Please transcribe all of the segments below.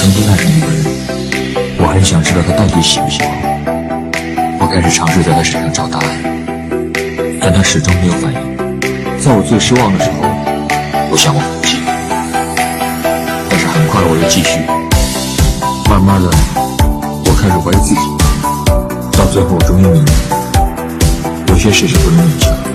曾经爱上一个人，我很想知道他到底喜不喜欢我。我开始尝试在他身上找答案，但他始终没有反应。在我最失望的时候，我向我放弃，但是很快我又继续。慢慢的，我开始怀疑自己，到最后我终于明白，有些事是不能勉强。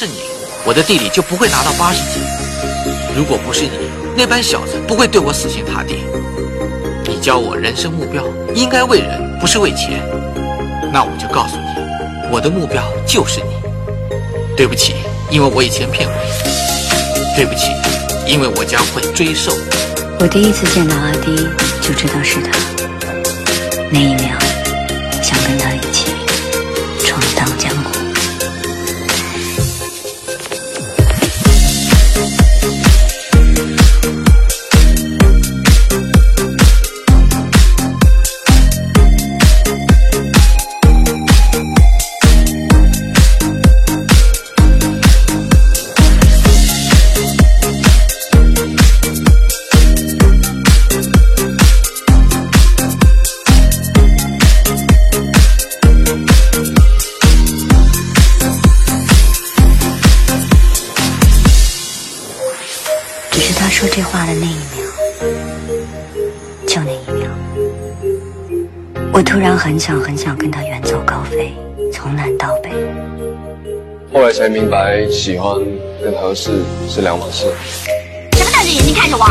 是你，我的地理就不会拿到八十级。如果不是你，那班小子不会对我死心塌地。你教我人生目标应该为人，不是为钱。那我就告诉你，我的目标就是你。对不起，因为我以前骗过你。对不起，因为我将会追受。我第一次见到阿迪就知道是他，那一秒说这话的那一秒，就那一秒，我突然很想很想跟他远走高飞，从南到北。后来才明白，喜欢跟合适是两码事。什么瞪着眼睛看着我？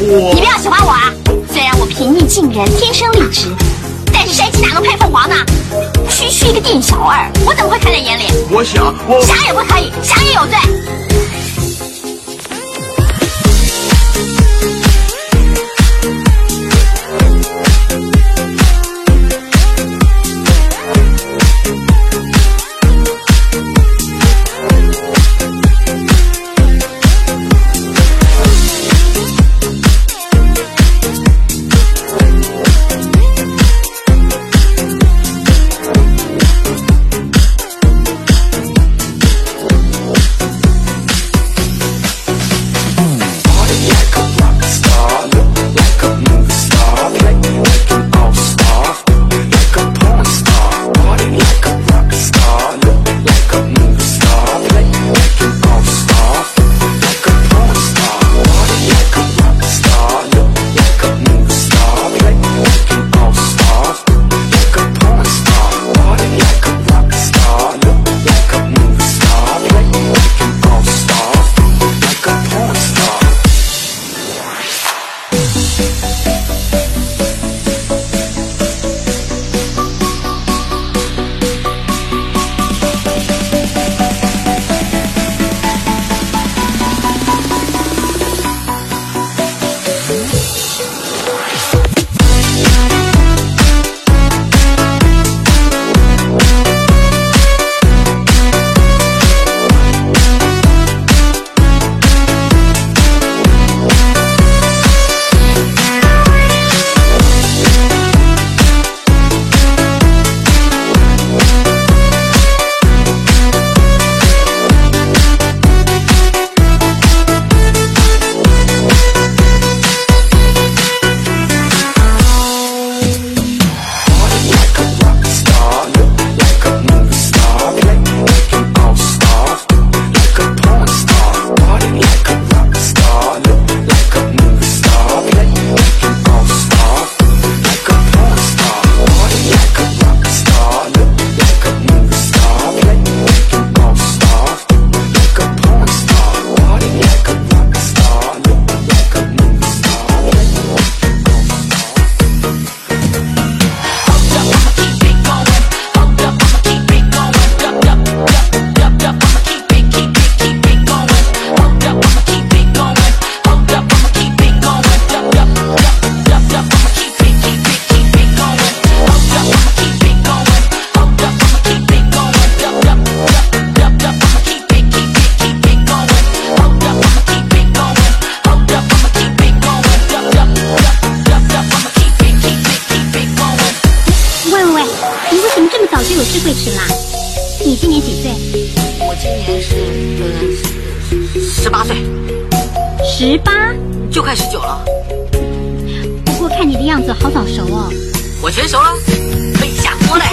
你不要喜欢我啊！虽然我平易近人，天生丽质，但是山鸡哪能配凤凰呢？区区一个店小二，我怎么会看在眼里？我想，我想也不可以，想也有罪。十八就快十九了不过看你的样子好早熟哦我全熟了可以下锅了